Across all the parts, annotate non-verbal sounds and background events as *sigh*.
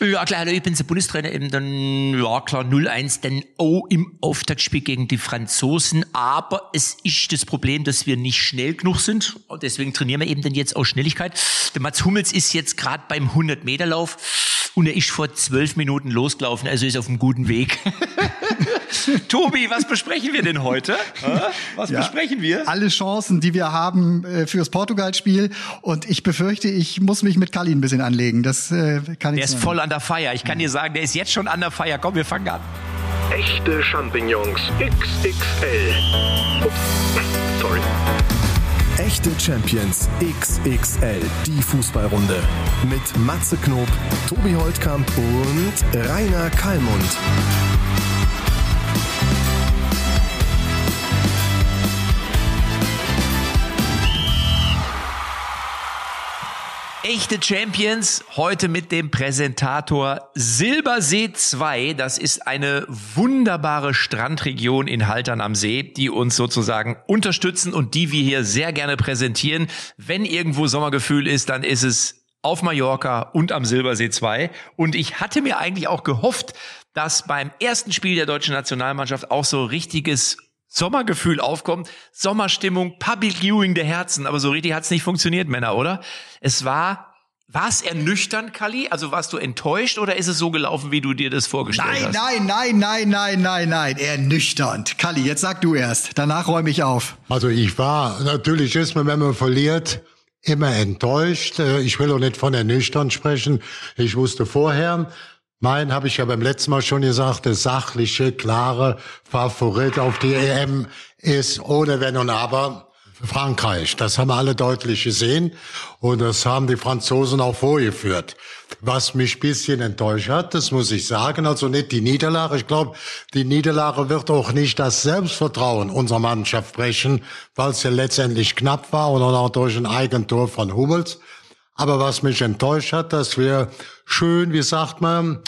Ja, klar, ich bin der Bundestrainer eben dann, ja klar, 0-1, dann oh, im Auftaktspiel gegen die Franzosen. Aber es ist das Problem, dass wir nicht schnell genug sind. Deswegen trainieren wir eben dann jetzt auch Schnelligkeit. Der Mats Hummels ist jetzt gerade beim 100-Meter-Lauf und er ist vor zwölf Minuten losgelaufen, also ist auf einem guten Weg. *laughs* *laughs* Tobi, was besprechen wir denn heute? Was ja, besprechen wir? Alle Chancen, die wir haben äh, fürs Portugal-Spiel. Und ich befürchte, ich muss mich mit Kali ein bisschen anlegen. Das äh, kann ich Der ist voll an der Feier. Ich kann dir sagen, der ist jetzt schon an der Feier. Komm, wir fangen an. Echte Champignons XXL. Ups, *laughs* sorry. Echte Champions XXL, die Fußballrunde. Mit Matze Knob, Tobi Holtkamp und Rainer Kallmund. Echte Champions heute mit dem Präsentator Silbersee 2. Das ist eine wunderbare Strandregion in Haltern am See, die uns sozusagen unterstützen und die wir hier sehr gerne präsentieren. Wenn irgendwo Sommergefühl ist, dann ist es auf Mallorca und am Silbersee 2. Und ich hatte mir eigentlich auch gehofft, dass beim ersten Spiel der deutschen Nationalmannschaft auch so richtiges Sommergefühl aufkommt, Sommerstimmung, Public Viewing der Herzen, aber so richtig hat's nicht funktioniert, Männer, oder? Es war, war es ernüchternd, Kali? Also warst du enttäuscht oder ist es so gelaufen, wie du dir das vorgestellt nein, hast? Nein, nein, nein, nein, nein, nein, ernüchternd. Kali, jetzt sag du erst, danach räume ich auf. Also ich war, natürlich ist man, wenn man verliert, immer enttäuscht. Äh, ich will auch nicht von ernüchternd sprechen. Ich wusste vorher, mein, habe ich ja beim letzten Mal schon gesagt, der sachliche, klare Favorit auf die EM ist ohne Wenn und Aber Frankreich. Das haben alle deutlich gesehen und das haben die Franzosen auch vorgeführt. Was mich bisschen enttäuscht hat, das muss ich sagen, also nicht die Niederlage. Ich glaube, die Niederlage wird auch nicht das Selbstvertrauen unserer Mannschaft brechen, weil es ja letztendlich knapp war und auch durch ein Eigentor von Hummels. Aber was mich enttäuscht hat, dass wir schön, wie sagt man,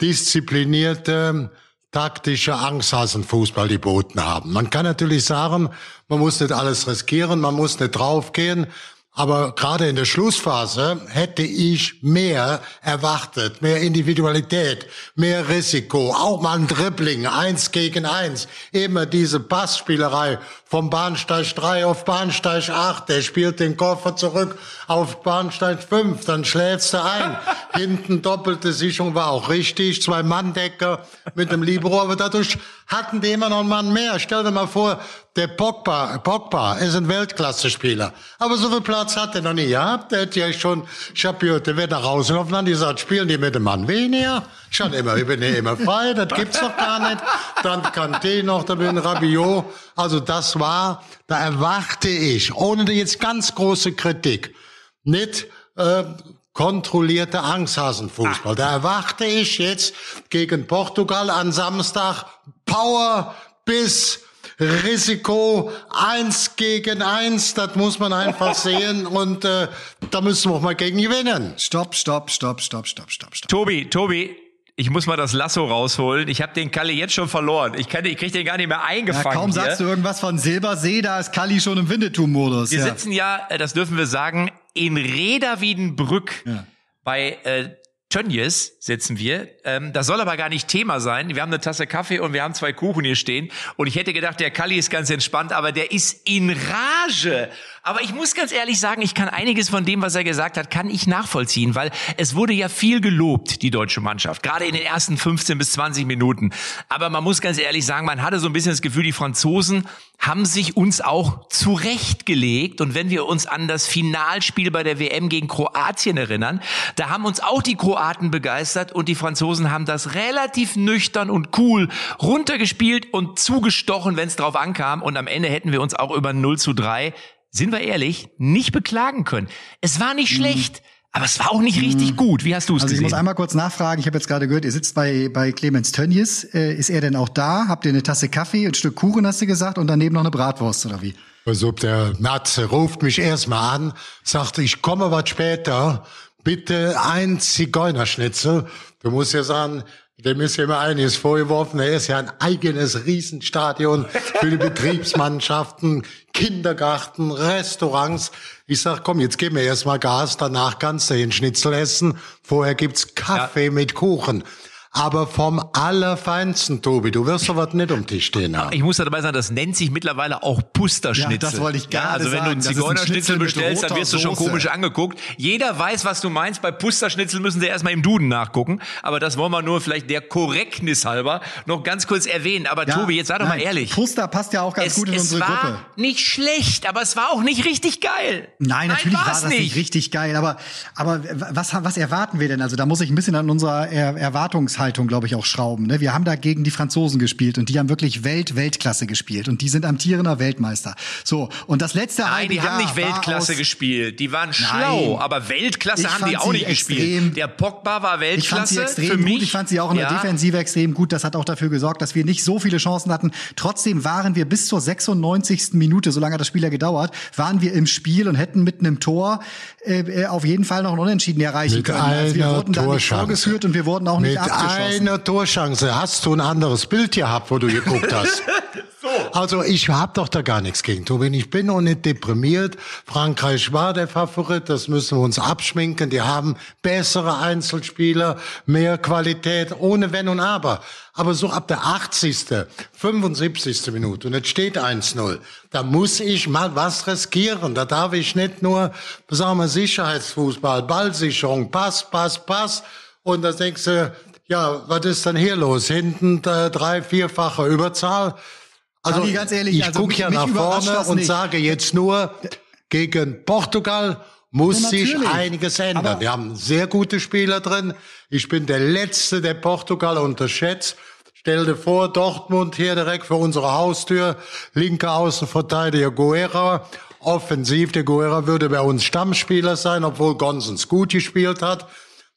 disziplinierte, taktische Angsthasenfußball geboten haben. Man kann natürlich sagen, man muss nicht alles riskieren, man muss nicht draufgehen, aber gerade in der Schlussphase hätte ich mehr erwartet, mehr Individualität, mehr Risiko, auch mal ein Dribbling, eins gegen eins. Immer diese Passspielerei vom Bahnsteig 3 auf Bahnsteig 8. Der spielt den Koffer zurück auf Bahnsteig 5, dann schläfst du ein. Hinten doppelte Sicherung war auch richtig, zwei Manndecker mit dem Libero, aber dadurch hatten die immer noch einen Mann mehr. Stell dir mal vor, der Pogba, Pogba ist ein Weltklasse-Spieler. Aber so viel Platz hat er noch nie gehabt. Der hat ja schon, ich hab gehört, der wird nach Hause und dann gesagt, spielen die mit dem Mann weniger? Schon immer, ich bin ja immer frei, das gibt's doch gar nicht. Dann Kanté noch, da bin Rabiot. Also das war, da erwarte ich, ohne jetzt ganz große Kritik, nicht, äh, kontrollierte Angsthasenfußball. Da erwarte ich jetzt gegen Portugal an Samstag Power bis Risiko eins gegen eins, das muss man einfach *laughs* sehen und äh, da müssen wir auch mal gegen gewinnen. Stopp, stopp, stopp, stopp, stopp, stopp, stopp. Tobi, Tobi, ich muss mal das Lasso rausholen. Ich habe den Kalli jetzt schon verloren. Ich, kann, ich krieg den gar nicht mehr eingefangen. Ja, kaum hier. sagst du irgendwas von Silbersee, da ist Kalli schon im Winnetou-Modus. Wir ja. sitzen ja, äh, das dürfen wir sagen, in Reda Wiedenbrück ja. bei äh, Tönnies sitzen wir. Ähm, das soll aber gar nicht Thema sein. Wir haben eine Tasse Kaffee und wir haben zwei Kuchen hier stehen. Und ich hätte gedacht, der Kalli ist ganz entspannt, aber der ist in Rage. Aber ich muss ganz ehrlich sagen, ich kann einiges von dem, was er gesagt hat, kann ich nachvollziehen, weil es wurde ja viel gelobt, die deutsche Mannschaft, gerade in den ersten 15 bis 20 Minuten. Aber man muss ganz ehrlich sagen, man hatte so ein bisschen das Gefühl, die Franzosen haben sich uns auch zurechtgelegt. Und wenn wir uns an das Finalspiel bei der WM gegen Kroatien erinnern, da haben uns auch die Kroaten begeistert und die Franzosen haben das relativ nüchtern und cool runtergespielt und zugestochen, wenn es drauf ankam. Und am Ende hätten wir uns auch über 0 zu 3 sind wir ehrlich, nicht beklagen können. Es war nicht mhm. schlecht. Aber es war auch nicht richtig mhm. gut. Wie hast du es also gesehen? Ich muss einmal kurz nachfragen. Ich habe jetzt gerade gehört, ihr sitzt bei, bei Clemens Tönnies. Äh, ist er denn auch da? Habt ihr eine Tasse Kaffee, ein Stück Kuchen, hast du gesagt, und daneben noch eine Bratwurst oder wie? Also der Matze ruft mich erstmal an, sagt, ich komme was später. Bitte ein Zigeunerschnitzel. Du musst ja sagen, dem ist ja immer einiges vorgeworfen. Er ist ja ein eigenes Riesenstadion für die Betriebsmannschaften, *laughs* Kindergarten, Restaurants. Ich sag, komm, jetzt gib mir erstmal Gas, danach kannst du den Schnitzel essen. Vorher gibt's Kaffee ja. mit Kuchen aber vom Allerfeinsten, Tobi. Du wirst sowas nicht um Tisch stehen haben. Ich muss dabei sagen, das nennt sich mittlerweile auch Pusterschnitzel. Ja, das wollte ich gerade ja, Also wenn sagen. du einen Zigeunerschnitzel bestellst, dann wirst du schon komisch angeguckt. Jeder weiß, was du meinst. Bei Pusterschnitzel müssen sie erstmal im Duden nachgucken. Aber das wollen wir nur vielleicht der Korrektnis halber noch ganz kurz erwähnen. Aber ja, Tobi, jetzt sag doch mal ehrlich. Puster passt ja auch ganz es, gut in unsere Gruppe. Es war nicht schlecht, aber es war auch nicht richtig geil. Nein, natürlich nein, war das nicht. richtig geil. Aber, aber was, was erwarten wir denn? Also da muss ich ein bisschen an unserer Erwartungshaltung, glaube ich, auch Stellschrauben. Ne? Wir haben da gegen die Franzosen gespielt und die haben wirklich Welt Weltklasse gespielt und die sind amtierender Weltmeister. So und das letzte Nein, die haben nicht Weltklasse gespielt. Die waren schlau, Nein. aber Weltklasse haben die auch nicht extrem, gespielt. Der Pogba war Weltklasse. Ich fand sie extrem für gut. Mich. Ich fand sie auch in der ja. Defensive extrem gut. Das hat auch dafür gesorgt, dass wir nicht so viele Chancen hatten. Trotzdem waren wir bis zur 96. Minute, so lange hat das Spiel ja gedauert, waren wir im Spiel und hätten mit einem Tor äh, äh auf jeden Fall noch ein Unentschieden erreichen mit können. Also wir wurden da nicht vorgeführt und wir wurden auch nicht mit abgeschossen. Mit einer Torchance hast du ein anderes Bild gehabt, wo du geguckt hast. *laughs* so. Also ich hab doch da gar nichts gegen Tobin. Ich bin auch nicht deprimiert. Frankreich war der Favorit, das müssen wir uns abschminken. Die haben bessere Einzelspieler, mehr Qualität, ohne Wenn und Aber. Aber so ab der 80., 75. Minute und es steht 1-0, da muss ich mal was riskieren. Da darf ich nicht nur, sagen wir, Sicherheitsfußball, Ballsicherung, Pass, Pass, Pass. Und da denkst du, ja, was ist denn hier los? Hinten äh, drei, vierfache Überzahl. Also Kali, ganz ehrlich, ich also gucke ja nach vorne und nicht. sage jetzt nur, gegen Portugal muss ja, sich einiges ändern. Aber Wir haben sehr gute Spieler drin. Ich bin der Letzte, der Portugal unterschätzt. Stell dir vor, Dortmund hier direkt vor unserer Haustür, linker Außenverteidiger Guerra, offensiv. Der Guerra würde bei uns Stammspieler sein, obwohl Gonsens gut gespielt hat.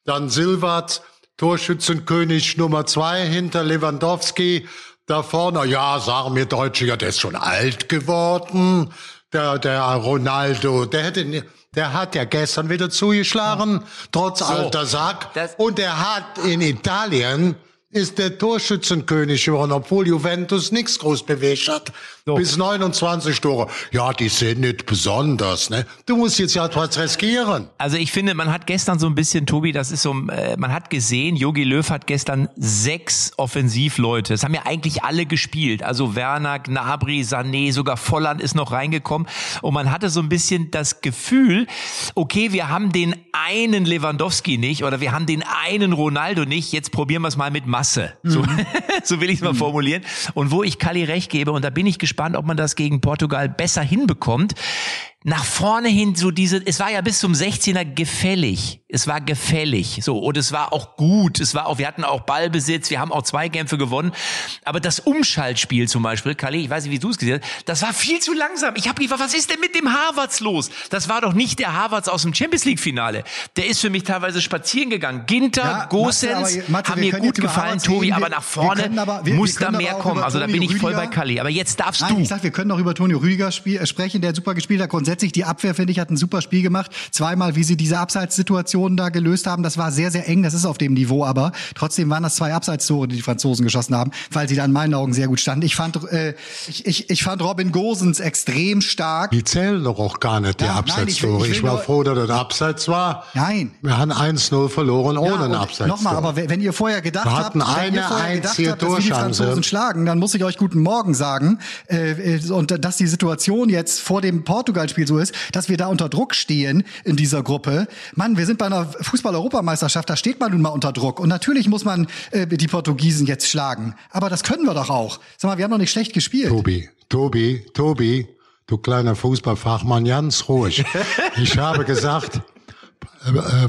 Dann Silvat, Torschützenkönig Nummer zwei hinter Lewandowski. Da vorne, ja, sagen wir Deutsche, ja, der ist schon alt geworden. Der, der Ronaldo, der hätte, der hat ja gestern wieder zugeschlagen, trotz so, alter Sack. Und er hat in Italien ist der Torschützenkönig geworden, obwohl Juventus nichts groß bewegt hat. So. Bis 29 Tore. Ja, die sind nicht besonders, ne? Du musst jetzt ja etwas riskieren. Also ich finde, man hat gestern so ein bisschen, Tobi, das ist so, äh, man hat gesehen, Jogi Löw hat gestern sechs Offensivleute. Das haben ja eigentlich alle gespielt. Also Werner, Gnabry, Sané, sogar Volland ist noch reingekommen. Und man hatte so ein bisschen das Gefühl, okay, wir haben den einen Lewandowski nicht oder wir haben den einen Ronaldo nicht. Jetzt probieren wir es mal mit Masse. Mhm. So, *laughs* so will ich es mal mhm. formulieren. Und wo ich Kali recht gebe, und da bin ich gespannt, ob man das gegen Portugal besser hinbekommt nach vorne hin so diese, es war ja bis zum 16er gefällig. Es war gefällig. So. Und es war auch gut. Es war auch, wir hatten auch Ballbesitz. Wir haben auch Zweikämpfe gewonnen. Aber das Umschaltspiel zum Beispiel, Kali, ich weiß nicht, wie du es gesehen hast, das war viel zu langsam. Ich habe gefragt, was ist denn mit dem Harvards los? Das war doch nicht der Harvards aus dem Champions League Finale. Der ist für mich teilweise spazieren gegangen. Ginter, ja, Gosens haben mir gut gefallen, Tobi, aber nach vorne aber, wir, muss wir da mehr kommen. Also da bin ich Rüdiger. voll bei Kali. Aber jetzt darfst Nein, du. Ich sag, wir können noch über Toni Rüdiger spiel, äh, sprechen, der super gespielt hat grundsätzlich die Abwehr, finde ich, hat ein super Spiel gemacht. Zweimal, wie sie diese Abseitssituationen da gelöst haben, das war sehr, sehr eng. Das ist auf dem Niveau, aber trotzdem waren das zwei Abseitstore, die die Franzosen geschossen haben, weil sie da in meinen Augen sehr gut standen. Ich fand, äh, ich, ich, ich fand Robin Gosens extrem stark. Die zählen doch auch gar nicht, die ja, Abseitstore. Nein, ich, ich, war froh, dass das Abseits war. Nein. Wir haben 1-0 verloren ohne ja, einen Abseits. Nochmal, aber wenn ihr vorher gedacht wir habt, wenn ihr vorher gedacht habt, dass wir die Franzosen schlagen, dann muss ich euch guten Morgen sagen. Äh, äh und dass die Situation jetzt vor dem Portugal-Spiel so ist, dass wir da unter Druck stehen in dieser Gruppe. Mann, wir sind bei einer Fußball-Europameisterschaft, da steht man nun mal unter Druck. Und natürlich muss man äh, die Portugiesen jetzt schlagen. Aber das können wir doch auch. Sag mal, wir haben doch nicht schlecht gespielt. Tobi, Tobi, Tobi, du kleiner Fußballfachmann, ganz ruhig. *laughs* Ich habe gesagt,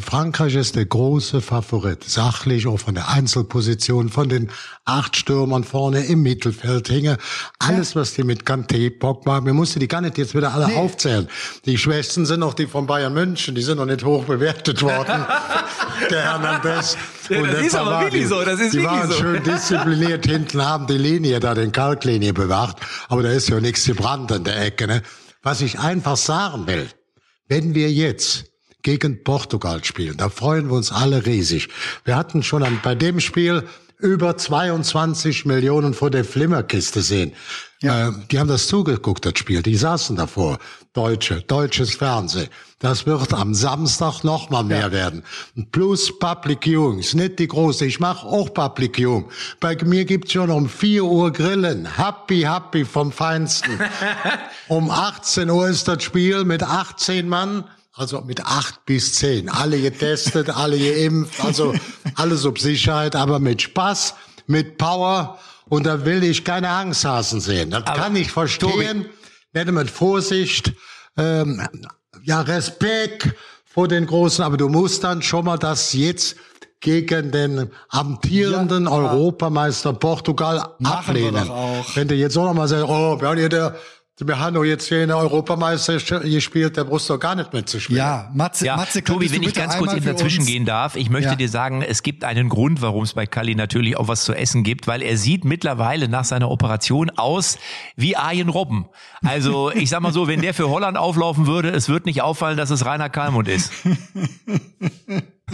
Frankreich ist der große Favorit, sachlich auch von der Einzelposition, von den acht Stürmern vorne im Mittelfeld hinge. Alles, was die mit Kanté, Pogba, mir musste die gar nicht jetzt wieder alle nee. aufzählen. Die Schwächsten sind noch die von Bayern München, die sind noch nicht hoch bewertet worden. *laughs* der Hernandez. Ja, das ist aber wirklich so, das ist die waren so. schön diszipliniert hinten, haben die Linie da, den Kalklinie bewacht, aber da ist ja nichts gebrannt an der Ecke. Ne? Was ich einfach sagen will, wenn wir jetzt gegen Portugal spielen. Da freuen wir uns alle riesig. Wir hatten schon an, bei dem Spiel über 22 Millionen vor der Flimmerkiste sehen. Ja. Äh, die haben das zugeguckt, das Spiel. Die saßen davor. Deutsche, deutsches Fernsehen. Das wird am Samstag noch mal mehr ja. werden. Plus Public Viewings, nicht die große. Ich mache auch Public Viewing. Bei mir gibt's schon um 4 Uhr Grillen. Happy, happy vom Feinsten. *laughs* um 18 Uhr ist das Spiel mit 18 Mann. Also mit acht bis zehn. Alle getestet, *laughs* alle geimpft, also alles ob Sicherheit, aber mit Spaß, mit Power. Und da will ich keine Angsthasen sehen. Das aber kann ich verstehen. Werde mit Vorsicht, ähm, ja, Respekt vor den Großen, aber du musst dann schon mal das jetzt gegen den amtierenden ja, Europameister Portugal ablehnen. Wenn du jetzt auch noch mal sagst, oh, wir haben hier der wir haben doch jetzt hier in der Europameisterschaft gespielt, der brauchst doch gar nicht mitzuspielen. Ja, Matze, ja, Matze Tobi, wenn ich ganz kurz eben dazwischen gehen darf, ich möchte ja. dir sagen, es gibt einen Grund, warum es bei Kali natürlich auch was zu essen gibt, weil er sieht mittlerweile nach seiner Operation aus wie Arjen Robben. Also *laughs* ich sag mal so, wenn der für Holland auflaufen würde, es wird nicht auffallen, dass es Rainer Kalmund ist. *laughs*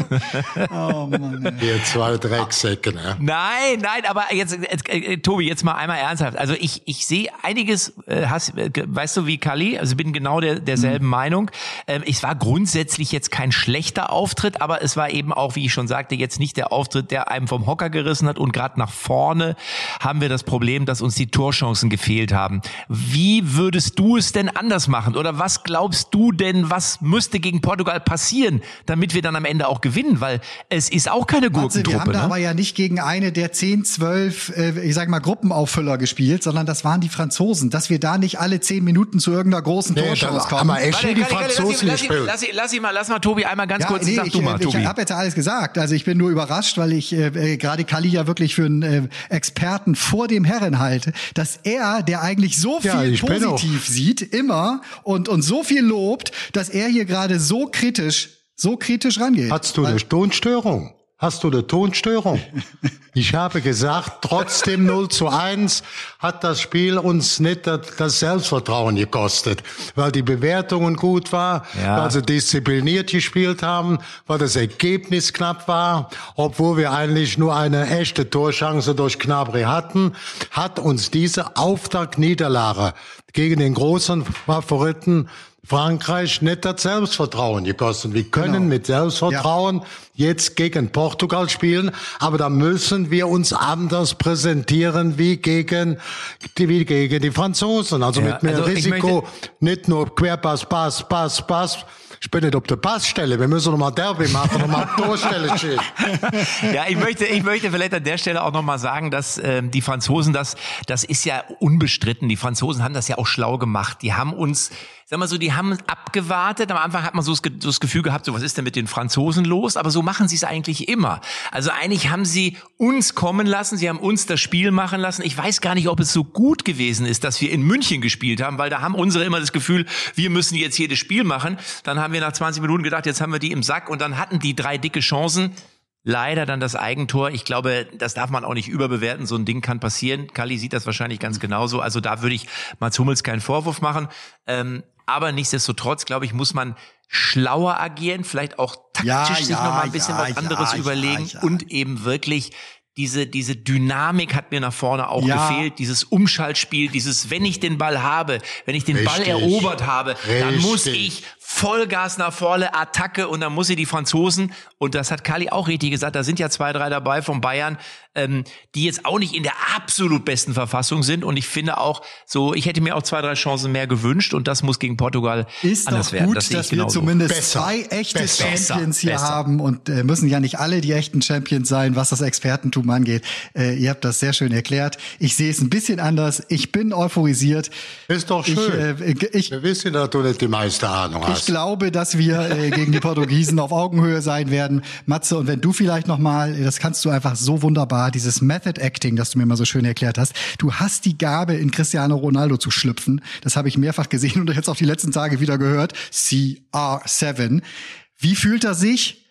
*laughs* oh Mann. Ihr zwei Drecksäcke, ne? Nein, nein, aber jetzt, jetzt äh, Tobi, jetzt mal einmal ernsthaft. Also ich, ich sehe einiges, äh, hast, äh, weißt du, wie Kali, also bin genau der, derselben mhm. Meinung. Ähm, es war grundsätzlich jetzt kein schlechter Auftritt, aber es war eben auch, wie ich schon sagte, jetzt nicht der Auftritt, der einem vom Hocker gerissen hat und gerade nach vorne haben wir das Problem, dass uns die Torchancen gefehlt haben. Wie würdest du es denn anders machen? Oder was glaubst du denn, was müsste gegen Portugal passieren, damit wir dann am Ende auch gewinnen, weil es ist auch keine Gurkentruppe. wir haben ne? da aber ja nicht gegen eine der 10, 12, äh, ich sag mal, Gruppenauffüller gespielt, sondern das waren die Franzosen. Dass wir da nicht alle 10 Minuten zu irgendeiner großen nee, Torchance kommen. Aber echt Warte, die Franzosen lass, ihn, lass, ihn, lass, ihn mal, lass mal Tobi einmal ganz ja, kurz, nee, sag ich, du mal, ich, Tobi. Ich habe jetzt alles gesagt. Also ich bin nur überrascht, weil ich äh, äh, gerade Kali ja wirklich für einen äh, Experten vor dem Herren halte, dass er, der eigentlich so viel ja, positiv sieht, immer und, und so viel lobt, dass er hier gerade so kritisch so kritisch rangeht. Hast du eine Tonstörung? Hast du eine Tonstörung? *laughs* Ich habe gesagt, trotzdem 0 zu 1 hat das Spiel uns nicht das Selbstvertrauen gekostet, weil die Bewertungen gut war, ja. weil sie diszipliniert gespielt haben, weil das Ergebnis knapp war, obwohl wir eigentlich nur eine echte Torchance durch Knabri hatten, hat uns diese Auftaktniederlage gegen den großen Favoriten Frankreich nicht das Selbstvertrauen gekostet. Wir können genau. mit Selbstvertrauen ja. jetzt gegen Portugal spielen, aber da müssen wir uns anders präsentieren wie gegen die, wie gegen die Franzosen. Also ja, mit mehr also Risiko, nicht nur Querpass, Pass, Pass, Pass, ich bin nicht auf der Passstelle. Wir müssen noch mal Derby machen, noch mal Torstelle stehen. *laughs* ja, ich möchte, ich möchte vielleicht an der Stelle auch noch mal sagen, dass ähm, die Franzosen das, das ist ja unbestritten. Die Franzosen haben das ja auch schlau gemacht. Die haben uns sag mal so, die haben abgewartet. Am Anfang hat man so das Gefühl gehabt, so was ist denn mit den Franzosen los? Aber so machen sie es eigentlich immer. Also eigentlich haben sie uns kommen lassen, sie haben uns das Spiel machen lassen. Ich weiß gar nicht, ob es so gut gewesen ist, dass wir in München gespielt haben, weil da haben unsere immer das Gefühl, wir müssen jetzt jedes Spiel machen. Dann haben wir nach 20 Minuten gedacht, jetzt haben wir die im Sack und dann hatten die drei dicke Chancen. Leider dann das Eigentor. Ich glaube, das darf man auch nicht überbewerten. So ein Ding kann passieren. Kali sieht das wahrscheinlich ganz genauso. Also da würde ich Mats Hummels keinen Vorwurf machen. Ähm, aber nichtsdestotrotz, glaube ich, muss man schlauer agieren, vielleicht auch taktisch ja, sich ja, noch mal ein bisschen ja, was anderes überlegen und eben wirklich diese, diese Dynamik hat mir nach vorne auch ja. gefehlt, dieses Umschaltspiel, dieses, wenn ich den Ball habe, wenn ich den Richtig. Ball erobert habe, Richtig. dann muss ich Vollgas nach vorne, Attacke und dann muss sie die Franzosen, und das hat Kali auch richtig gesagt, da sind ja zwei, drei dabei von Bayern, ähm, die jetzt auch nicht in der absolut besten Verfassung sind. Und ich finde auch so, ich hätte mir auch zwei, drei Chancen mehr gewünscht und das muss gegen Portugal Ist anders doch werden. Gut, das dass wir zumindest besser, zwei echte besser, Champions hier besser. haben und äh, müssen ja nicht alle die echten Champions sein, was das Expertentum angeht. Äh, ihr habt das sehr schön erklärt. Ich sehe es ein bisschen anders. Ich bin euphorisiert. Ist doch schön. Ich, äh, ich, wir wissen, dass du nicht die meiste Ahnung hast. Ich glaube, dass wir äh, gegen die Portugiesen auf Augenhöhe sein werden. Matze, und wenn du vielleicht noch mal, das kannst du einfach so wunderbar, dieses Method Acting, das du mir mal so schön erklärt hast. Du hast die Gabe, in Cristiano Ronaldo zu schlüpfen. Das habe ich mehrfach gesehen und jetzt auch die letzten Tage wieder gehört. CR7. Wie fühlt er sich?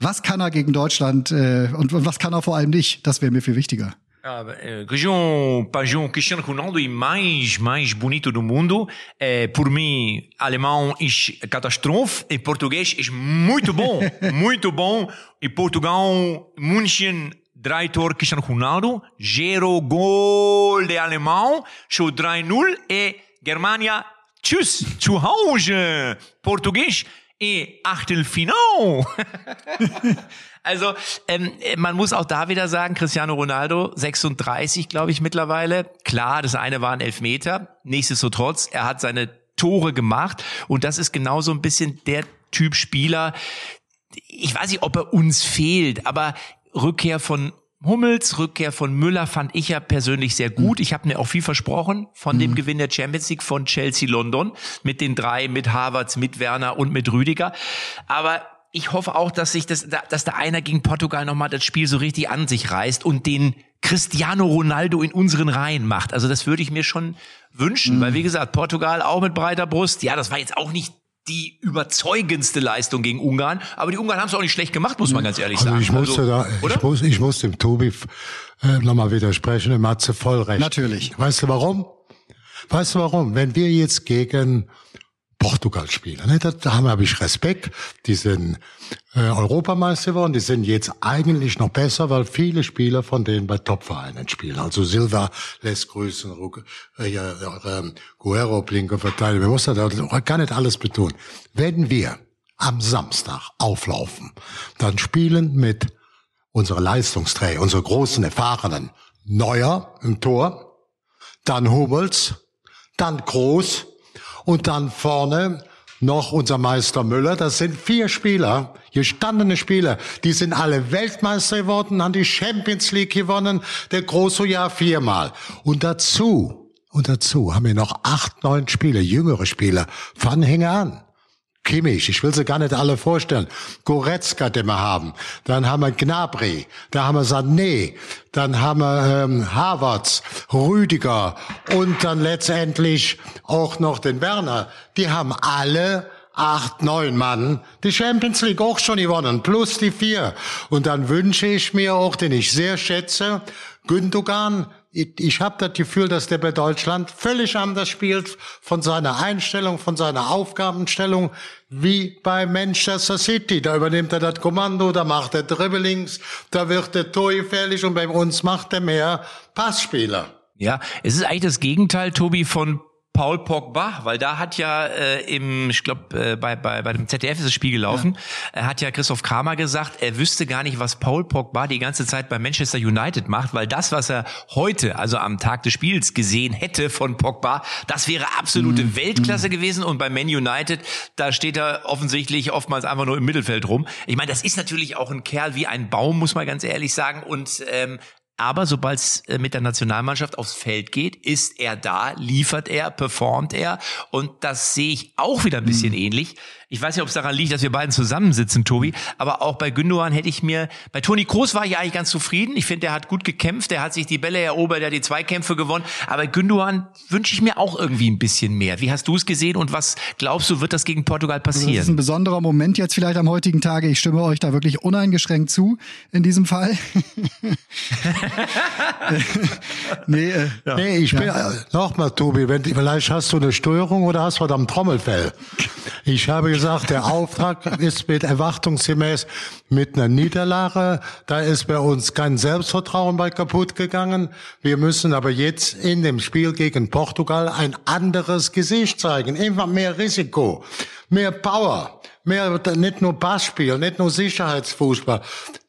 Was kann er gegen Deutschland äh, und, und was kann er vor allem nicht? Das wäre mir viel wichtiger. Ah, é, região, região Cristiano Ronaldo e mais, mais bonito do mundo. É, por mim, alemão é catástrofe e português é muito bom, *laughs* muito bom. E Portugal, München, drei Tore Cristiano Ronaldo, zero Goal der Alemão, schon 3-0 e Germania, tschüss, zu Hause, Portugies e Achtelfinal. *laughs* also ähm, man muss auch da wieder sagen, Cristiano Ronaldo, 36 glaube ich mittlerweile. Klar, das eine war ein Elfmeter, nichtsdestotrotz, er hat seine Tore gemacht und das ist genauso ein bisschen der Typ Spieler, ich weiß nicht, ob er uns fehlt, aber Rückkehr von Hummels, Rückkehr von Müller fand ich ja persönlich sehr gut. Ich habe mir auch viel versprochen von dem mhm. Gewinn der Champions League von Chelsea London mit den drei, mit Havertz, mit Werner und mit Rüdiger. Aber ich hoffe auch, dass sich das, dass da einer gegen Portugal nochmal das Spiel so richtig an sich reißt und den Cristiano Ronaldo in unseren Reihen macht. Also das würde ich mir schon wünschen, mhm. weil wie gesagt, Portugal auch mit breiter Brust. Ja, das war jetzt auch nicht die überzeugendste Leistung gegen Ungarn. Aber die Ungarn haben es auch nicht schlecht gemacht, muss man ganz ehrlich also sagen. Ich musste also, da, ich muss, ich muss dem Tobi äh, nochmal widersprechen. Der Matze voll recht. Natürlich. Weißt du warum? Weißt du warum? Wenn wir jetzt gegen Portugal spielen. Ne? Da, da habe ich Respekt. Die sind äh, Europameister geworden. Die sind jetzt eigentlich noch besser, weil viele Spieler von denen bei Topvereinen spielen. Also Silva lässt grüßen, äh, ja, äh, Guerrero, linker Verteidiger. Wir müssen da gar nicht alles betonen. Wenn wir am Samstag auflaufen, dann spielen mit unserer Leistungsträger, unsere großen Erfahrenen, Neuer im Tor, dann Hummels, dann Groß, und dann vorne noch unser Meister Müller. Das sind vier Spieler, gestandene Spieler. Die sind alle Weltmeister geworden, haben die Champions League gewonnen, der Grosso Jahr viermal. Und dazu, und dazu haben wir noch acht, neun Spieler, jüngere Spieler. Hänge an. Kimmich, ich will sie gar nicht alle vorstellen. Goretzka, den wir haben. Dann haben wir Gnabry, da haben wir Sané, dann haben wir ähm, Havertz, Rüdiger und dann letztendlich auch noch den Werner. Die haben alle acht, neun Mann die Champions League auch schon gewonnen, plus die vier. Und dann wünsche ich mir auch, den ich sehr schätze, Gündogan, ich, ich habe das Gefühl, dass der bei Deutschland völlig anders spielt von seiner Einstellung, von seiner Aufgabenstellung, wie bei Manchester City. Da übernimmt er das Kommando, da macht er Dribblings, da wird er torgefährlich und bei uns macht er mehr Passspieler. Ja, es ist eigentlich das Gegenteil, Tobi, von Paul Pogba, weil da hat ja äh, im, ich glaube, äh, bei, bei, bei dem ZDF ist das Spiel gelaufen, ja. hat ja Christoph Kramer gesagt, er wüsste gar nicht, was Paul Pogba die ganze Zeit bei Manchester United macht, weil das, was er heute, also am Tag des Spiels gesehen hätte von Pogba, das wäre absolute mhm. Weltklasse mhm. gewesen und bei Man United, da steht er offensichtlich oftmals einfach nur im Mittelfeld rum. Ich meine, das ist natürlich auch ein Kerl wie ein Baum, muss man ganz ehrlich sagen und ähm, aber sobald es äh, mit der Nationalmannschaft aufs Feld geht, ist er da, liefert er, performt er. Und das sehe ich auch wieder ein bisschen mhm. ähnlich. Ich weiß nicht, ob es daran liegt, dass wir beiden zusammensitzen, Tobi, aber auch bei Gündogan hätte ich mir, bei Toni Kroos war ich eigentlich ganz zufrieden. Ich finde, er hat gut gekämpft, er hat sich die Bälle erobert, er hat die Zweikämpfe gewonnen. Aber Gündogan wünsche ich mir auch irgendwie ein bisschen mehr. Wie hast du es gesehen und was glaubst du, wird das gegen Portugal passieren? Das ist ein besonderer Moment jetzt vielleicht am heutigen Tage. Ich stimme euch da wirklich uneingeschränkt zu in diesem Fall. *laughs* nee, äh, ja. nee, ich bin, ja. äh, nochmal, Tobi, wenn, vielleicht hast du eine Störung oder hast du was am Trommelfell. Ich habe gesagt, der Auftrag ist mit erwartungsgemäß mit einer Niederlage. Da ist bei uns kein Selbstvertrauen bei kaputt gegangen. Wir müssen aber jetzt in dem Spiel gegen Portugal ein anderes Gesicht zeigen. Immer mehr Risiko, mehr Power. Mehr, nicht nur Passspiel, nicht nur Sicherheitsfußball,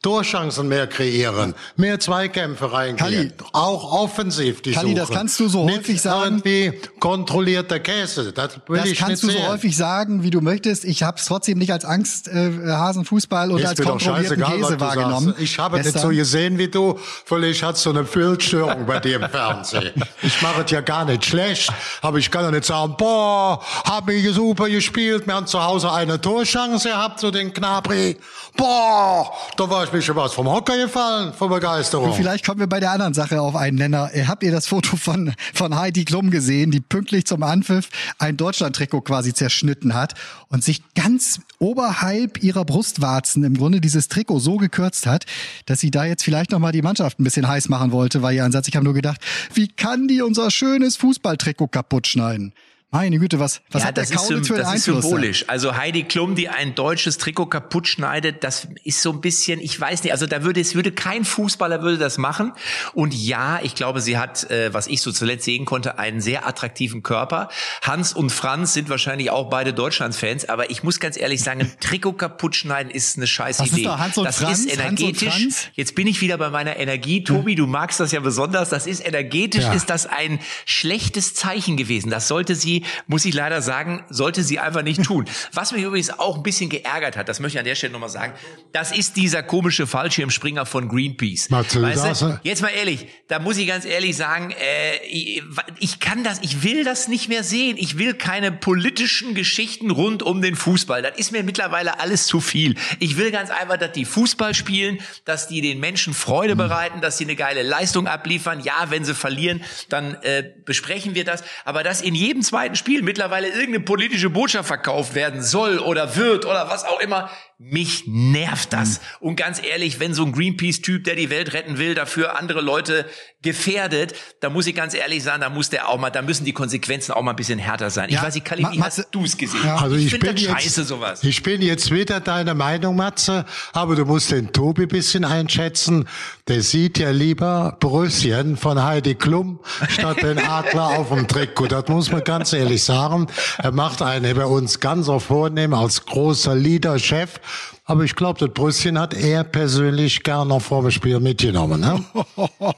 Torchancen mehr kreieren, mehr Zweikämpfe reingehen, auch offensiv die Kalli, das kannst du so häufig sagen. Irgendwie kontrollierter Käse, das will das ich kannst nicht du so häufig sagen, wie du möchtest. Ich habe es trotzdem nicht als Angst äh, oder als kontrollierten Käse wahrgenommen. Ich habe nicht so gesehen wie du, vielleicht hast du eine Bildstörung bei dir im Fernsehen. Ich mache es ja gar nicht schlecht, aber ich kann ja nicht sagen, boah, habe ich super gespielt, wir haben zu Hause eine Torchance gehabt, so den Knabri. Boah, da war ich mir schon was vom Hocker gefallen, vor Begeisterung. Und vielleicht kommen wir bei der anderen Sache auf einen Nenner. Habt ihr das Foto von, von Heidi Klum gesehen, die pünktlich zum Anpfiff ein Deutschland-Trikot quasi zerschnitten hat und sich ganz oberhalb ihrer Brustwarzen im Grunde dieses Trikot so gekürzt hat, dass sie da jetzt vielleicht nochmal die Mannschaft ein bisschen heiß machen wollte, war ihr Ansatz. Ich habe nur gedacht, wie kann die unser schönes Fußballtrikot kaputt schneiden? Meine Güte, was, was ja, hat der das ist, Kaulitz für einen das ist symbolisch. Also Heidi Klum, die ein deutsches Trikot kaputt schneidet, das ist so ein bisschen, ich weiß nicht, also da würde es würde kein Fußballer würde das machen. Und ja, ich glaube, sie hat, äh, was ich so zuletzt sehen konnte, einen sehr attraktiven Körper. Hans und Franz sind wahrscheinlich auch beide Deutschlandsfans, aber ich muss ganz ehrlich sagen, ein *laughs* Trikot kaputt schneiden ist eine scheiß Was ist Idee. da Hans und das Franz? ist energetisch. Jetzt bin ich wieder bei meiner Energie, Tobi. Du magst das ja besonders. Das ist energetisch, Ja. ist das ein schlechtes Zeichen gewesen. Das sollte sie, muss ich leider sagen, sollte sie einfach nicht tun. Was mich übrigens auch ein bisschen geärgert hat, das möchte ich an der Stelle nochmal sagen, das ist dieser komische Fallschirmspringer von Greenpeace. Weißt du, jetzt mal ehrlich, da muss ich ganz ehrlich sagen, äh, ich, ich kann das, ich will das nicht mehr sehen. Ich will keine politischen Geschichten rund um den Fußball. Das ist mir mittlerweile alles zu viel. Ich will ganz einfach, dass die Fußball spielen, dass die den Menschen Freude bereiten, dass sie eine geile Leistung abliefern. Ja, wenn sie verlieren, dann äh, besprechen wir das. Aber dass in jedem zweiten Spiel mittlerweile irgendeine politische Botschaft verkauft werden soll oder wird oder was auch immer, mich nervt das. Und ganz ehrlich, wenn so ein Greenpeace-Typ, der die Welt retten will, dafür andere Leute gefährdet, da muss ich ganz ehrlich sagen, da muss der auch mal, da müssen die Konsequenzen auch mal ein bisschen härter sein. Ich Ja, weiß nicht, Kali, Ma- wie hast du es gesehen? Ja. Also ich, finde bin das jetzt, scheiße, sowas. Ich bin jetzt wieder deiner Meinung, Matze, aber du musst den Tobi bisschen einschätzen. Der sieht ja lieber Bröschen von Heidi Klum statt den Adler auf dem Trikot. Das muss man ganz ehrlich sagen. Er macht einen bei uns ganz auf vornehm als großer Leaderchef. Aber ich glaube, das Brüsschen hat er persönlich gern noch vor dem Spiel mitgenommen. Ne? *laughs*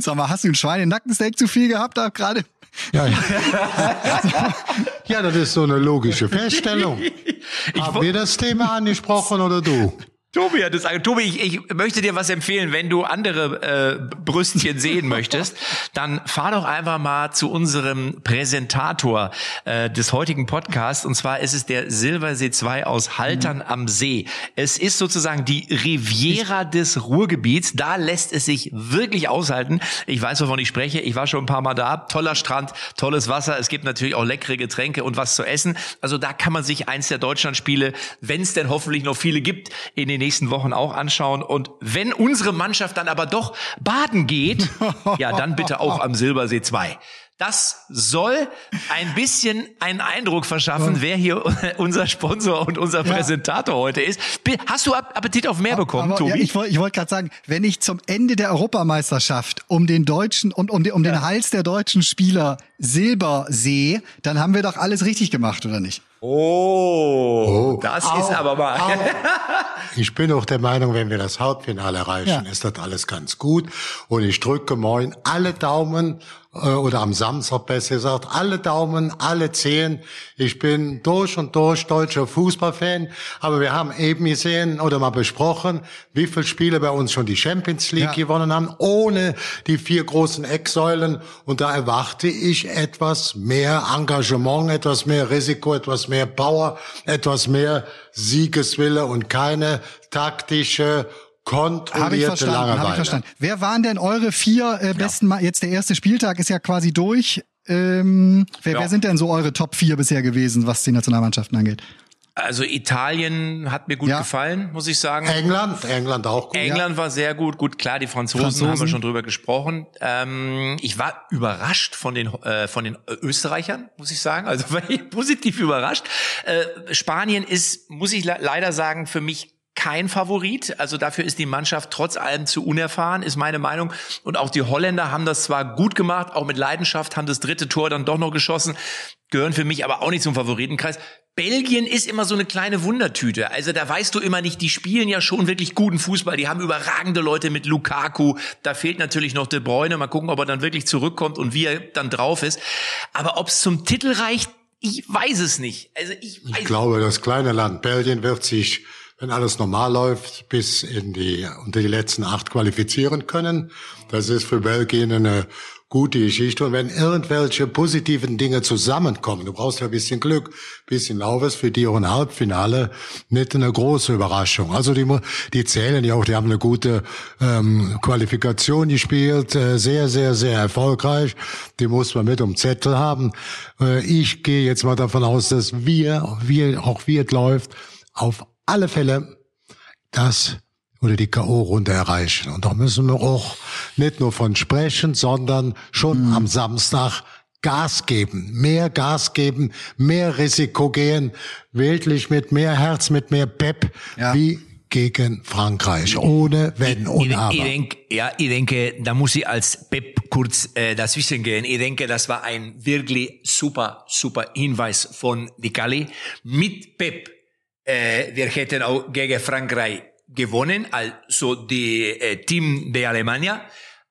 Sag mal, hast du ein Schweinenackensteak zu viel gehabt da gerade? Ja, ja. ja, das ist so eine logische Feststellung. *laughs* Haben wir das Thema angesprochen oder du? Tobi hat es ange- Tobi, ich, ich möchte dir was empfehlen, wenn du andere äh, Brüstchen sehen möchtest, dann fahr doch einfach mal zu unserem Präsentator äh, des heutigen Podcasts. Und zwar ist es der Silbersee 2 aus Haltern am See. Es ist sozusagen die Riviera des Ruhrgebiets, da lässt es sich wirklich aushalten. Ich weiß, wovon ich spreche, ich war schon ein paar Mal da, toller Strand, tolles Wasser, es gibt natürlich auch leckere Getränke und was zu essen. Also da kann man sich eins der Deutschlandspiele, wenn es denn hoffentlich noch viele gibt, in den nächsten Wochen auch anschauen. Und wenn unsere Mannschaft dann aber doch baden geht, *laughs* ja, dann bitte auch am Silbersee 2. Das soll ein bisschen einen Eindruck verschaffen, wer hier *laughs* unser Sponsor und unser Präsentator heute ist. Hast du Ap- Appetit auf mehr bekommen, Aber, ja, Tobi? ich wollte ich wollt gerade sagen, wenn ich zum Ende der Europameisterschaft um den deutschen und um, den- um den Hals der deutschen Spieler Silber sehe, dann haben wir doch alles richtig gemacht, oder nicht? Oh, das Au, ist aber mal. au. *laughs* Ich bin auch der Meinung, wenn wir das Halbfinale erreichen, Ja. ist das alles ganz gut. Und ich drücke morgen alle Daumen, oder am Samstag besser gesagt, alle Daumen, alle Zehen. Ich bin durch und durch deutscher Fußballfan, aber wir haben eben gesehen oder mal besprochen, wie viele Spiele bei uns schon die Champions League Ja. gewonnen haben, ohne die vier großen Ecksäulen. Und da erwarte ich etwas mehr Engagement, etwas mehr Risiko, etwas mehr Power, etwas mehr Siegeswille und keine taktische, Habe ich kontrollierte verstanden, habe Langeweile. ich verstanden. Wer waren denn eure vier äh, besten, Ma jetzt der erste Spieltag ist ja quasi durch. Ähm, wer, Ja. wer sind denn so eure Top 4 bisher gewesen, was die Nationalmannschaften angeht? Also Italien hat mir gut Ja. gefallen, muss ich sagen. England, England auch gut. England war sehr gut. Gut, klar, die Franzosen, Franzosen. haben wir schon drüber gesprochen. Ähm, ich war überrascht von den äh, von den Österreichern, muss ich sagen. Also *laughs* war ich positiv überrascht. Äh, Spanien ist, muss ich le leider sagen, für mich kein Favorit. Also dafür ist die Mannschaft trotz allem zu unerfahren, ist meine Meinung. Und auch die Holländer haben das zwar gut gemacht, auch mit Leidenschaft, haben das dritte Tor dann doch noch geschossen, gehören für mich aber auch nicht zum Favoritenkreis. Belgien ist immer so eine kleine Wundertüte. Also da weißt du immer nicht, die spielen ja schon wirklich guten Fußball. Die haben überragende Leute mit Lukaku. Da fehlt natürlich noch De Bruyne. Mal gucken, ob er dann wirklich zurückkommt und wie er dann drauf ist. Aber ob es zum Titel reicht, ich weiß es nicht. Also ich weiß Ich glaube, das kleine Land Belgien wird sich, wenn alles normal läuft, bis in die, unter die letzten acht qualifizieren können. Das ist für Belgien eine gute Geschichte. Und wenn irgendwelche positiven Dinge zusammenkommen, du brauchst ja ein bisschen Glück, ein bisschen Laufes für die auch ein Halbfinale, nicht eine große Überraschung. Also die, die zählen ja auch, die haben eine gute ähm, Qualifikation gespielt, äh, sehr, sehr, sehr erfolgreich. Die muss man mit um Zettel haben. Äh, ich gehe jetzt mal davon aus, dass wir, wir auch es läuft, auf alle Fälle das oder die K.O.-Runde erreichen. Und da müssen wir auch nicht nur von sprechen, sondern schon am Samstag Gas geben, mehr Gas geben, mehr Risiko gehen, wirklich mit mehr Herz, mit mehr Pep, ja. wie gegen Frankreich, ohne Wenn und ich, Aber. Ich denke, ja, ich denke, da muss ich als Pep kurz äh, dazwischen gehen. Ich denke, das war ein wirklich super, super Hinweis von Di Calli. Mit Pep, äh, wir hätten auch gegen Frankreich gewonnen, also die äh, Team der Alemannia.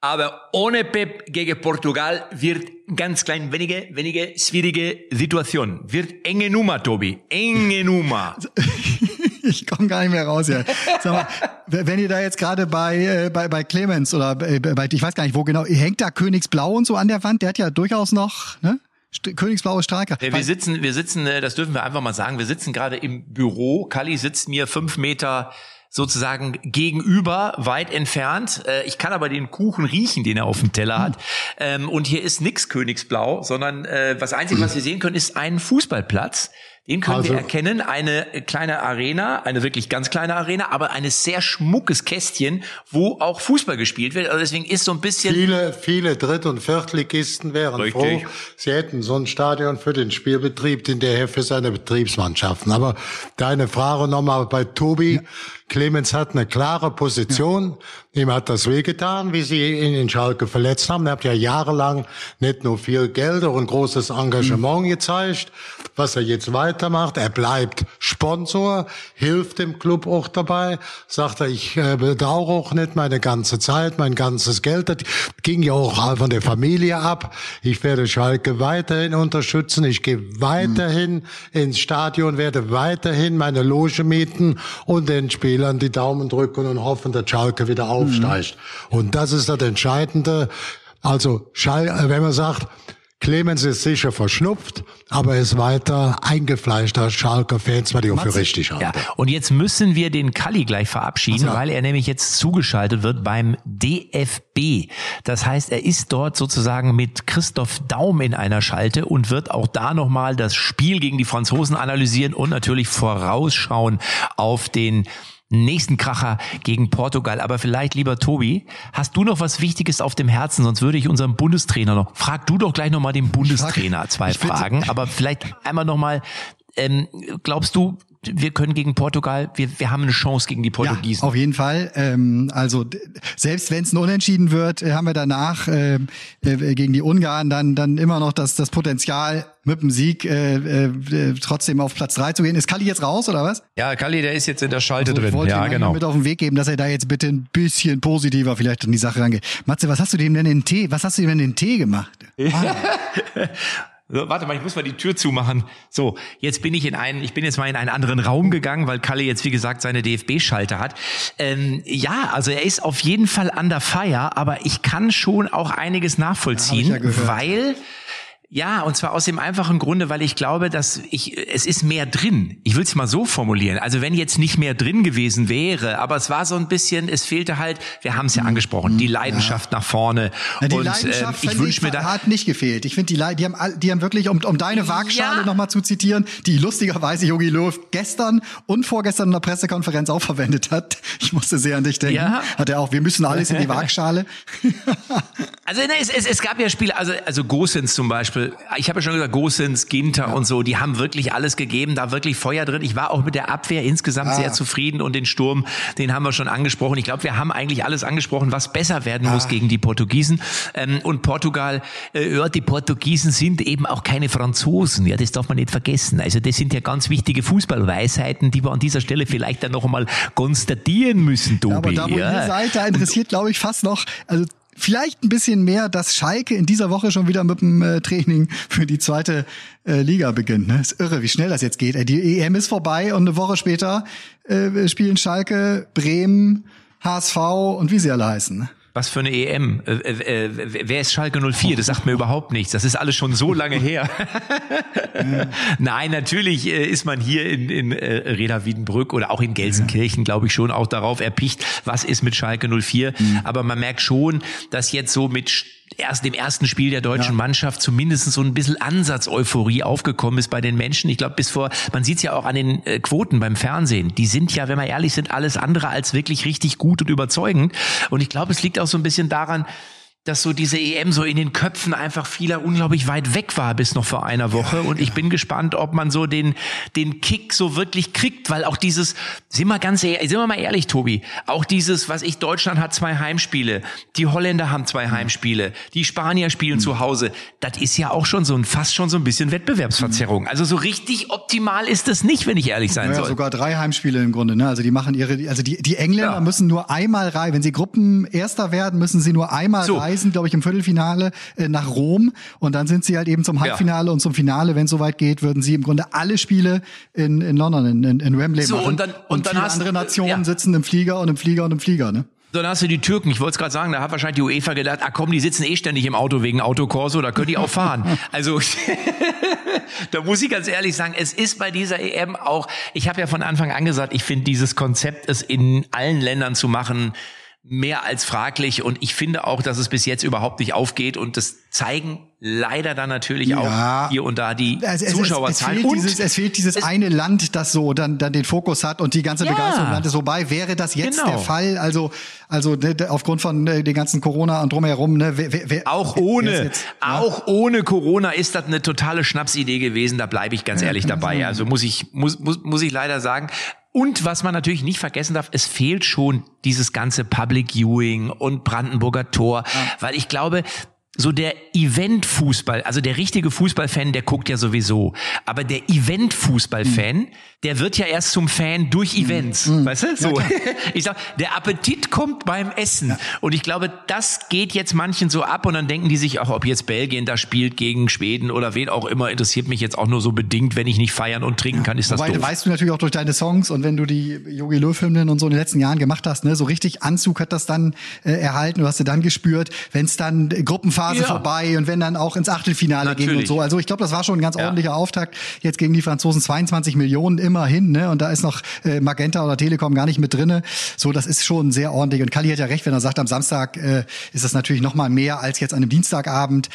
Aber ohne Pep gegen Portugal wird ganz klein wenige, wenige schwierige Situation. Wird enge Nummer, Tobi. Enge Nummer. *laughs* ich komme gar nicht mehr raus hier. Sag mal, wenn ihr da jetzt gerade bei, äh, bei, bei Clemens oder bei, bei, ich weiß gar nicht wo genau, hängt da Königsblau und so an der Wand? Der hat ja durchaus noch, ne? Königsblaue Streiker. Ja, wir sitzen, wir sitzen, äh, das dürfen wir einfach mal sagen, wir sitzen gerade im Büro. Kali sitzt mir fünf Meter sozusagen gegenüber, weit entfernt. Äh, ich kann aber den Kuchen riechen, den er auf dem Teller hat. Ähm, und hier ist nix Königsblau, sondern äh, was Einzige, was wir sehen können, ist ein Fußballplatz. Den können also, wir erkennen, eine kleine Arena, eine wirklich ganz kleine Arena, aber ein sehr schmuckes Kästchen, wo auch Fußball gespielt wird. Also deswegen ist so ein bisschen... Viele, viele Dritt- und Viertligisten wären Richtig. froh, sie hätten so ein Stadion für den Spielbetrieb, den der Herr für seine Betriebsmannschaften. Aber deine Frage nochmal bei Tobi. Ja. Clemens hat eine klare Position. Ja. Ihm hat das wehgetan, wie sie ihn in Schalke verletzt haben. Er hat ja jahrelang nicht nur viel Geld, auch ein großes Engagement mhm. gezeigt. Was er jetzt weitermacht, er bleibt Sponsor, hilft dem Club auch dabei. Sagt er, ich äh, bedauere auch nicht meine ganze Zeit, mein ganzes Geld. Das ging ja auch von der Familie ab. Ich werde Schalke weiterhin unterstützen. Ich gehe weiterhin mhm. ins Stadion, werde weiterhin meine Loge mieten und den Spielern die Daumen drücken und hoffen, dass Schalke wieder auf aufsteigt. Mhm. Und das ist das Entscheidende. Also, äh, wenn man sagt, Clemens ist sicher verschnupft, aber ist weiter eingefleischter Schalker Fans, weil ich auch für richtig halte. Ja, und jetzt müssen wir den Kalli gleich verabschieden, also, weil er nämlich jetzt zugeschaltet wird beim DFB. Das heißt, er ist dort sozusagen mit Christoph Daum in einer Schalte und wird auch da nochmal das Spiel gegen die Franzosen analysieren und natürlich vorausschauen auf den nächsten Kracher gegen Portugal. Aber vielleicht, lieber Tobi, hast du noch was Wichtiges auf dem Herzen? Sonst würde ich unserem Bundestrainer noch, frag du doch gleich nochmal den Bundestrainer zwei Fragen. Aber vielleicht einmal nochmal, ähm, glaubst du, wir können gegen Portugal, wir, wir haben eine Chance gegen die Portugiesen. Ja, auf jeden Fall. Ähm, also selbst wenn es ein Unentschieden wird, äh, haben wir danach äh, äh, gegen die Ungarn dann dann immer noch das das Potenzial mit dem Sieg äh, äh, trotzdem auf Platz drei zu gehen. Ist Kalli jetzt raus oder was? Ja, Kalli, der ist jetzt in der Schalte also, drin. ja, genau. mit auf den Weg geben, dass er da jetzt bitte ein bisschen positiver vielleicht an die Sache rangeht. Matze, was hast du dem denn in den Tee? Was hast du dem denn in den Tee gemacht? *laughs* Ah. *laughs* So, warte mal, ich muss mal die Tür zumachen. So, jetzt bin ich in einen, ich bin jetzt mal in einen anderen Raum gegangen, weil Kalle jetzt, wie gesagt, seine DFB-Schalte hat. Ähm, ja, also er ist auf jeden Fall under fire, aber ich kann schon auch einiges nachvollziehen, ja, ja weil ja, und zwar aus dem einfachen Grunde, weil ich glaube, dass ich, es ist mehr drin. Ich will es mal so formulieren. Also wenn jetzt nicht mehr drin gewesen wäre, aber es war so ein bisschen, es fehlte halt, wir haben es ja mhm. angesprochen, die Leidenschaft ja. nach vorne. Ja, die und Leidenschaft, äh, ich wünsche mir da hat nicht gefehlt. Ich finde die, die haben, die haben wirklich, um, um deine Waagschale ja. nochmal zu zitieren, die lustigerweise Jogi Löw gestern und vorgestern in der Pressekonferenz auch verwendet hat. Ich musste sehr an dich denken. Ja. Hat er auch. Wir müssen alles in die *laughs* Waagschale. also ne, es, es, es gab ja Spiele, also also Gosens zum Beispiel ich habe ja schon gesagt, Gosens, Ginter ja. und so, die haben wirklich alles gegeben, da wirklich Feuer drin. Ich war auch mit der Abwehr insgesamt ah. sehr zufrieden und den Sturm, den haben wir schon angesprochen. Ich glaube, wir haben eigentlich alles angesprochen, was besser werden ah. muss gegen die Portugiesen. Ähm, und Portugal, äh, ja, die Portugiesen sind eben auch keine Franzosen, ja, das darf man nicht vergessen. Also das sind ja ganz wichtige Fußballweisheiten, die wir an dieser Stelle vielleicht dann noch einmal konstatieren müssen, Tobi. Ja, aber da, wo ja. ihr seid, da interessiert, glaube ich, fast noch, also vielleicht ein bisschen mehr, dass Schalke in dieser Woche schon wieder mit dem äh, Training für die zweite äh, Liga beginnt. Ne? Ist irre, wie schnell das jetzt geht. Die EM ist vorbei und eine Woche später äh, spielen Schalke, Bremen, HSV und wie sie alle heißen. Was für eine EM? Äh, äh, äh, wer ist Schalke 04? Das sagt mir überhaupt nichts. Das ist alles schon so lange her. *laughs* Nein, natürlich äh, ist man hier in, in äh, Reda Wiedenbrück oder auch in Gelsenkirchen, glaube ich, schon auch darauf erpicht, was ist mit Schalke 04. Mhm. Aber man merkt schon, dass jetzt so mit erst dem ersten Spiel der deutschen ja. Mannschaft zumindest so ein bisschen Ansatz-Euphorie aufgekommen ist bei den Menschen. Ich glaube, bis vor, man sieht es ja auch an den äh, Quoten beim Fernsehen. Die sind ja, wenn wir ehrlich sind, alles andere als wirklich richtig gut und überzeugend. Und ich glaube, es liegt auch so ein bisschen daran, dass so diese EM so in den Köpfen einfach vieler unglaublich weit weg war bis noch vor einer Woche. Und ich bin gespannt, ob man so den, den Kick so wirklich kriegt, weil auch dieses, sind wir ganz ehrlich, sind wir mal ehrlich, Tobi, auch dieses, was ich, Deutschland hat zwei Heimspiele, die Holländer haben zwei Heimspiele, die Spanier spielen mhm. zu Hause. Das ist ja auch schon so ein, fast schon so ein bisschen Wettbewerbsverzerrung. Also so richtig optimal ist das nicht, wenn ich ehrlich sein naja, soll. sogar drei Heimspiele im Grunde, ne? Also die machen ihre, also die, die Engländer ja. müssen nur einmal rein, wenn sie Gruppenerster werden, müssen sie nur einmal so. rein reisen, glaube ich, im Viertelfinale äh, nach Rom und dann sind sie halt eben zum Halbfinale ja. und zum Finale, wenn es soweit geht, würden sie im Grunde alle Spiele in, in London, in, in, in Wembley so, machen. Und, dann, und, und dann hast, andere Nationen ja. sitzen im Flieger und im Flieger und im Flieger, ne? dann hast du die Türken. Ich wollte es gerade sagen, da hat wahrscheinlich die UEFA gedacht, ah komm, die sitzen eh ständig im Auto wegen Autokorso, da können die auch fahren. *laughs* also *laughs* da muss ich ganz ehrlich sagen, es ist bei dieser EM auch, ich habe ja von Anfang an gesagt, ich finde dieses Konzept, es in allen Ländern zu machen, mehr als fraglich. Und ich finde auch, dass es bis jetzt überhaupt nicht aufgeht. Und das zeigen leider dann natürlich ja. auch hier und da die also es, Zuschauerzahlen. Es, es, fehlt dieses, es fehlt dieses es, eine Land, das so dann, dann den Fokus hat und die ganze ja. Begeisterung Land ist vorbei. Wäre das jetzt genau. der Fall? Also, also ne, aufgrund von ne, den ganzen Corona und drumherum, ne, wer, wer, auch ohne, jetzt, auch ja? ohne Corona ist das eine totale Schnapsidee gewesen. Da bleibe ich ganz ehrlich dabei. Also muss ich, muss, muss, muss ich leider sagen. Und was man natürlich nicht vergessen darf, es fehlt schon dieses ganze Public Viewing und Brandenburger Tor, ja. weil ich glaube, so der Event-Fußball, also der richtige Fußballfan, der guckt ja sowieso. Aber der Event-Fußballfan, mhm. der wird ja erst zum Fan durch mhm. Events. Mhm. Weißt du? So. Ja, *laughs* ich sag, der Appetit kommt beim Essen. Ja. Und ich glaube, das geht jetzt manchen so ab und dann denken die sich auch, ob jetzt Belgien da spielt gegen Schweden oder wen auch immer, interessiert mich jetzt auch nur so bedingt, wenn ich nicht feiern und trinken kann, ist das Wobei, doof. weißt du natürlich auch durch deine Songs und wenn du die Yogi Löw-Hymnen und so in den letzten Jahren gemacht hast, ne, so richtig Anzug hat das dann äh, erhalten, du hast du dann gespürt, wenn es dann Gruppenfahrt Phase ja. vorbei und wenn dann auch ins Achtelfinale Natürlich. ging und so. Also ich glaube, das war schon ein ganz ja. ordentlicher Auftakt. Jetzt gegen die Franzosen 22 Millionen immerhin, ne? Und da ist noch äh, Magenta oder Telekom gar nicht mit drinne. So, das ist schon sehr ordentlich. Und Kali hat ja recht, wenn er sagt, am Samstag äh, ist das natürlich noch mal mehr als jetzt an einem Dienstagabend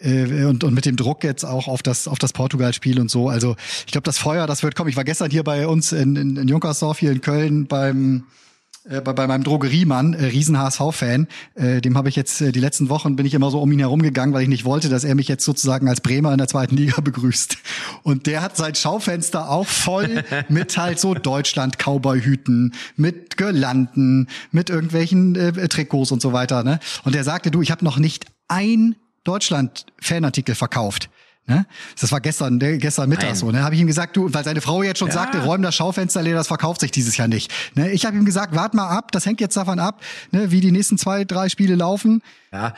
äh, und, und mit dem Druck jetzt auch auf das auf das Portugal-Spiel und so. Also ich glaube, das Feuer, das wird kommen. Ich war gestern hier bei uns in, in, in Junkersdorf hier in Köln beim äh, bei, bei meinem Drogeriemann, äh, riesen HSV-Fan, äh, dem habe ich jetzt äh, die letzten Wochen bin ich immer so um ihn herumgegangen, weil ich nicht wollte, dass er mich jetzt sozusagen als Bremer in der zweiten Liga *laughs* begrüßt. Und der hat sein Schaufenster auch voll *laughs* mit halt so Deutschland Cowboy-Hüten, mit Girlanden, mit irgendwelchen äh, Trikots und so weiter. Ne? Und der sagte, du, ich habe noch nicht ein Deutschland-Fanartikel verkauft. Ne? Das war gestern, gestern Mittag Nein. so. Ne? Habe ich ihm gesagt, du, weil seine Frau jetzt schon ja. sagte, räum das Schaufenster leer, das verkauft sich dieses Jahr nicht. Ne? Ich habe ihm gesagt, wart mal ab, das hängt jetzt davon ab, ne, wie die nächsten zwei, drei Spiele laufen. Ja.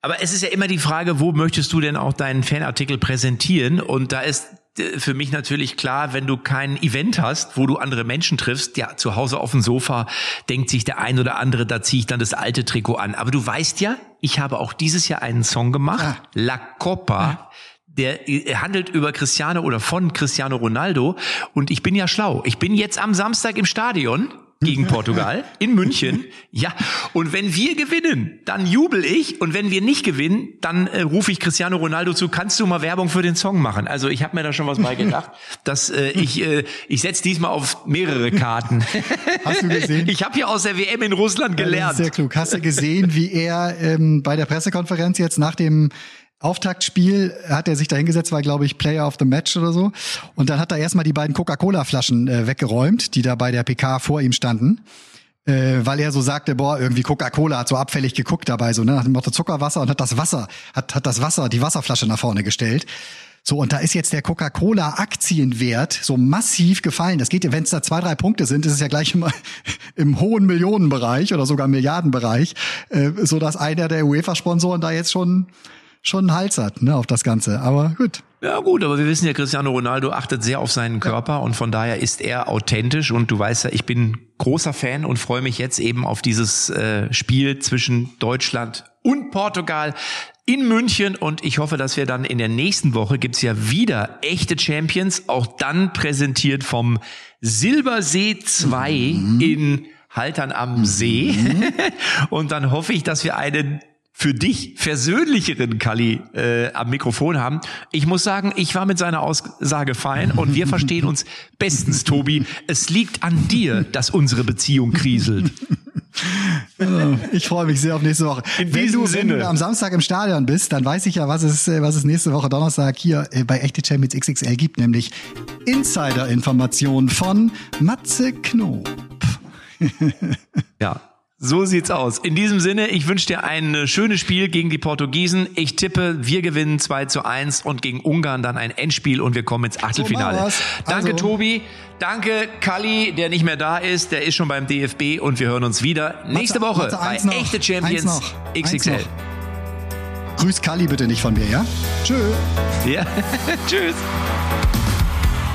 Aber es ist ja immer die Frage, wo möchtest du denn auch deinen Fanartikel präsentieren? Und da ist äh, für mich natürlich klar, wenn du kein Event hast, wo du andere Menschen triffst, ja, zu Hause auf dem Sofa denkt sich der ein oder andere, da ziehe ich dann das alte Trikot an. Aber du weißt ja, ich habe auch dieses Jahr einen Song gemacht, ah. La Copa. Ah der äh, handelt über Cristiano oder von Cristiano Ronaldo. Und ich bin ja schlau. Ich bin jetzt am Samstag im Stadion gegen *laughs* Portugal in München. Ja, und wenn wir gewinnen, dann jubel ich und wenn wir nicht gewinnen, dann äh, rufe ich Cristiano Ronaldo zu, kannst du mal Werbung für den Song machen? Also ich habe mir da schon was bei gedacht, *laughs* dass äh, ich äh, ich setze diesmal auf mehrere Karten. *laughs* Hast du gesehen? Ich habe ja aus der WM in Russland gelernt. sehr klug. Hast du gesehen, wie er ähm, bei der Pressekonferenz jetzt nach dem Auftaktspiel hat er sich da hingesetzt, war glaube ich Player of the Match oder so. Und dann hat er erstmal die beiden Coca-Cola-Flaschen äh, weggeräumt, die da bei der PK vor ihm standen. Äh, weil er so sagte, boah, irgendwie Coca-Cola hat so abfällig geguckt dabei, so, ne, nach dem Motto Zuckerwasser und hat das Wasser, hat, hat das Wasser, die Wasserflasche nach vorne gestellt. So, und da ist jetzt der Coca-Cola-Aktienwert so massiv gefallen. Das geht ja, wenn es da zwei, drei Punkte sind, ist es ja gleich im, *laughs* im hohen Millionenbereich oder sogar Milliardenbereich, äh, so dass einer der UEFA-Sponsoren da jetzt schon schon einen Hals hat, ne, auf das Ganze. Aber gut. Ja gut, aber wir wissen ja, Cristiano Ronaldo achtet sehr auf seinen Körper und von daher ist er authentisch und du weißt ja, ich bin großer Fan und freue mich jetzt eben auf dieses äh, Spiel zwischen Deutschland und Portugal in München und ich hoffe, dass wir dann in der nächsten Woche gibt's ja wieder echte Champions, auch dann präsentiert vom Silbersee 2 mhm. in Haltern am See. Mhm. *laughs* und dann hoffe ich, dass wir einen für dich versöhnlicheren Kali äh, am Mikrofon haben. Ich muss sagen, ich war mit seiner Aussage fein und wir verstehen uns bestens, Tobi. Es liegt an dir, dass unsere Beziehung kriselt. *laughs* Ich freue mich sehr auf nächste Woche. In wenn, diesem du, Sinne. wenn du am Samstag im Stadion bist, dann weiß ich ja, was es, äh, was es nächste Woche Donnerstag hier äh, bei Echte Champions XXL gibt, nämlich Insider-Informationen von Matze Knob. Ja. So sieht's aus. In diesem Sinne, ich wünsche dir ein äh, schönes Spiel gegen die Portugiesen. Ich tippe, wir gewinnen 2 zu 1 und gegen Ungarn dann ein Endspiel und wir kommen ins Achtelfinale. machen wir's. Danke, Also- Tobi. Danke, Kalli, der nicht mehr da ist. Der ist schon beim DFB und wir hören uns wieder nächste Woche Matze, bei noch. Echte Champions noch. XXL. noch. Grüß Kali bitte nicht von mir, ja? Tschö. Ja. *laughs* Tschüss.